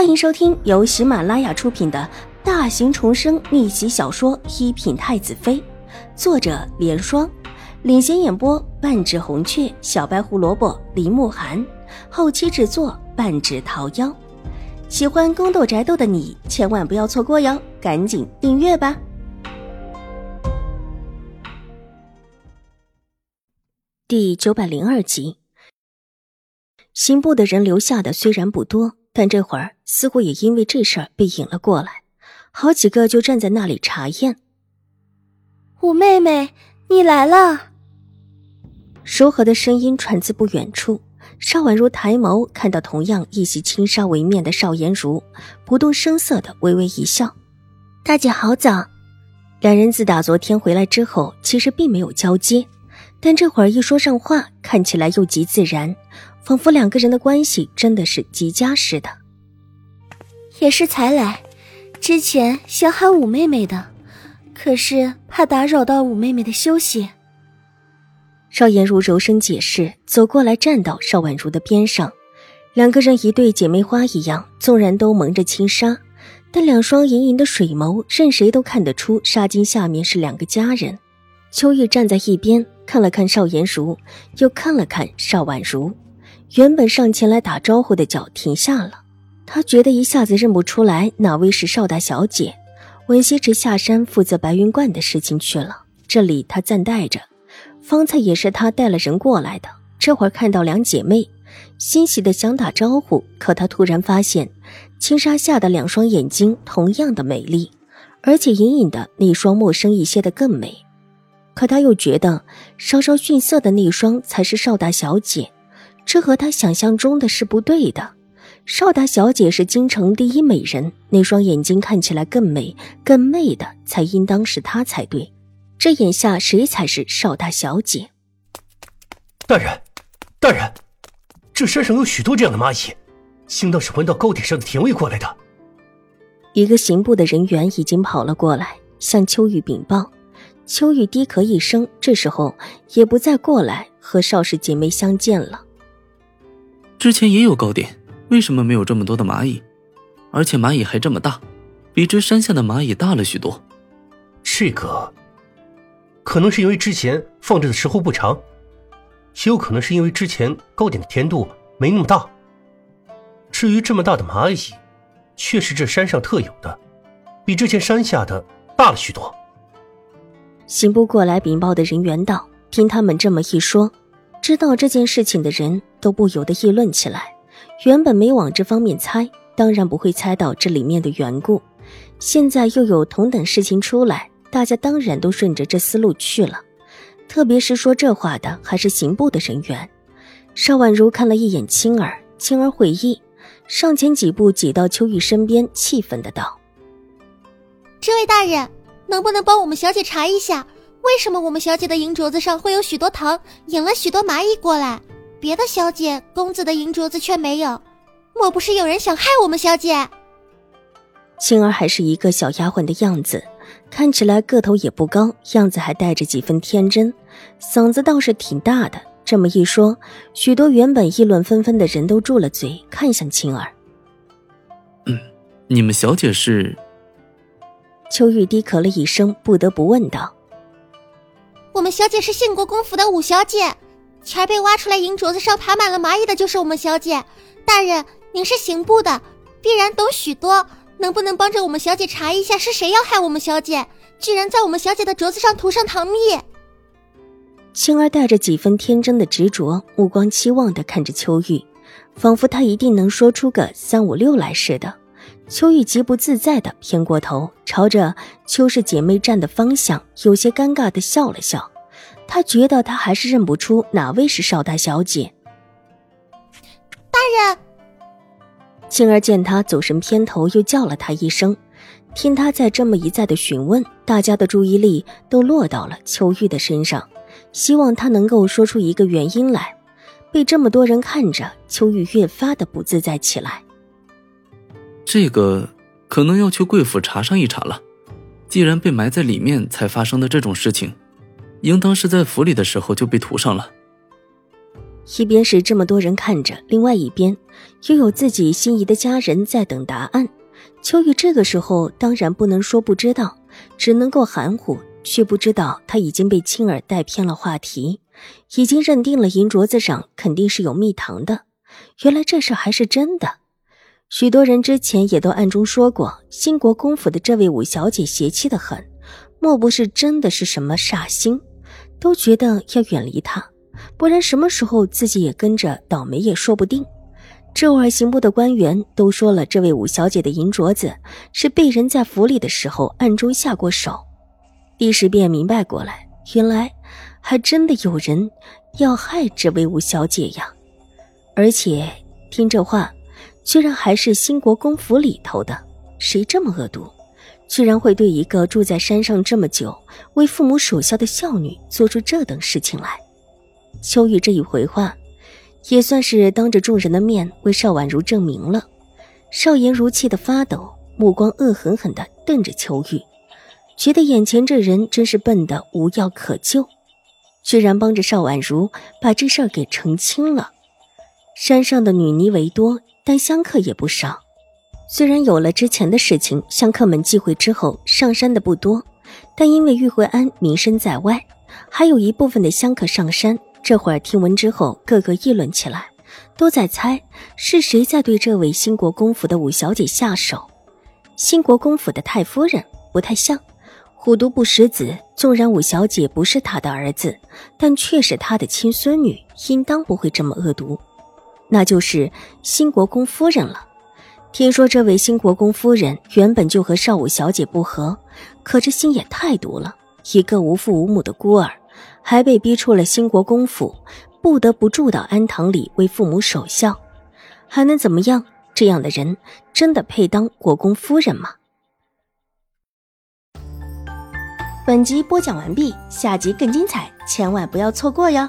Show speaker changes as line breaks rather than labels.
欢迎收听由喜马拉雅出品的大型重生逆袭小说《一品太子妃》，作者：莲霜，领衔演播：半指红雀、小白胡萝卜、林慕寒，后期制作：半指桃夭。喜欢宫斗宅斗的你千万不要错过哟，赶紧订阅吧！第九百零二集，刑部的人留下的虽然不多。但这会儿似乎也因为这事儿被引了过来，好几个就站在那里查验。
五妹妹，你来了！
柔和的声音传自不远处。邵婉如抬眸看到同样一袭轻纱为面的邵颜如，不动声色的微微一笑：“大姐好早。”两人自打昨天回来之后，其实并没有交接，但这会儿一说上话，看起来又极自然。仿佛两个人的关系真的是极佳似的。
也是才来，之前想喊五妹妹的，可是怕打扰到五妹妹的休息。
邵颜如柔声解释，走过来站到邵婉如的边上，两个人一对姐妹花一样，纵然都蒙着轻纱，但两双盈盈的水眸，任谁都看得出纱巾下面是两个佳人。秋玉站在一边，看了看邵延如，又看了看邵婉如。原本上前来打招呼的脚停下了，他觉得一下子认不出来哪位是邵大小姐。文西池下山负责白云观的事情去了，这里他暂带着。方才也是他带了人过来的，这会儿看到两姐妹，欣喜的想打招呼，可他突然发现，轻纱下的两双眼睛同样的美丽，而且隐隐的那双陌生一些的更美。可他又觉得稍稍逊色的那双才是邵大小姐。这和他想象中的是不对的。邵大小姐是京城第一美人，那双眼睛看起来更美、更媚的，才应当是她才对。这眼下谁才是邵大小姐？
大人，大人，这山上有许多这样的蚂蚁，应当是闻到糕点上的甜味过来的。
一个刑部的人员已经跑了过来，向秋雨禀报。秋雨低咳一声，这时候也不再过来和邵氏姐妹相见了。
之前也有糕点，为什么没有这么多的蚂蚁？而且蚂蚁还这么大，比这山下的蚂蚁大了许多。
这个，可能是因为之前放置的时候不长，也有可能是因为之前糕点的甜度没那么大。至于这么大的蚂蚁，却是这山上特有的，比之前山下的大了许多。
刑部过来禀报的人员道：“听他们这么一说。”知道这件事情的人都不由得议论起来。原本没往这方面猜，当然不会猜到这里面的缘故。现在又有同等事情出来，大家当然都顺着这思路去了。特别是说这话的还是刑部的人员。邵婉如看了一眼青儿，青儿会意，上前几步挤到秋玉身边，气愤的道：“
这位大人，能不能帮我们小姐查一下？”为什么我们小姐的银镯子上会有许多糖，引了许多蚂蚁过来？别的小姐、公子的银镯子却没有，莫不是有人想害我们小姐？
青儿还是一个小丫鬟的样子，看起来个头也不高，样子还带着几分天真，嗓子倒是挺大的。这么一说，许多原本议论纷纷的人都住了嘴，看向青儿。
嗯，你们小姐是？
秋玉低咳了一声，不得不问道。
我们小姐是献国公府的五小姐，前儿被挖出来银镯子上爬满了蚂蚁的，就是我们小姐。大人，您是刑部的，必然懂许多，能不能帮着我们小姐查一下，是谁要害我们小姐？居然在我们小姐的镯子上涂上糖蜜。
青儿带着几分天真的执着，目光期望的看着秋玉，仿佛她一定能说出个三五六来似的。秋玉极不自在的偏过头，朝着秋氏姐妹站的方向，有些尴尬的笑了笑。她觉得她还是认不出哪位是邵大小姐。
大人，
青儿见他走神偏头，又叫了他一声。听他再这么一再的询问，大家的注意力都落到了秋玉的身上，希望他能够说出一个原因来。被这么多人看着，秋玉越发的不自在起来。
这个可能要去贵府查上一查了。既然被埋在里面才发生的这种事情，应当是在府里的时候就被涂上了。
一边是这么多人看着，另外一边又有自己心仪的家人在等答案。秋雨这个时候当然不能说不知道，只能够含糊，却不知道他已经被青儿带偏了话题，已经认定了银镯子上肯定是有蜜糖的。原来这事还是真的。许多人之前也都暗中说过，兴国公府的这位五小姐邪气的很，莫不是真的是什么煞星？都觉得要远离她。不然什么时候自己也跟着倒霉也说不定。这会儿刑部的官员都说了，这位五小姐的银镯子是被人在府里的时候暗中下过手，一时便明白过来，原来还真的有人要害这位五小姐呀！而且听这话，居然还是兴国公府里头的，谁这么恶毒，居然会对一个住在山上这么久、为父母守孝的孝女做出这等事情来？秋雨这一回话，也算是当着众人的面为邵婉如证明了。邵颜如气得发抖，目光恶狠狠地瞪着秋雨，觉得眼前这人真是笨得无药可救，居然帮着邵婉如把这事儿给澄清了。山上的女尼为多，但香客也不少。虽然有了之前的事情，香客们忌讳之后上山的不多，但因为玉慧安名声在外，还有一部分的香客上山。这会儿听闻之后，个个议论起来，都在猜是谁在对这位兴国公府的五小姐下手。兴国公府的太夫人不太像，虎毒不食子。纵然五小姐不是他的儿子，但却是他的亲孙女，应当不会这么恶毒。那就是新国公夫人了。听说这位新国公夫人原本就和少武小姐不和，可这心也太毒了，一个无父无母的孤儿。还被逼出了新国公府，不得不住到安堂里为父母守孝，还能怎么样？这样的人真的配当国公夫人吗？
本集播讲完毕，下集更精彩，千万不要错过哟！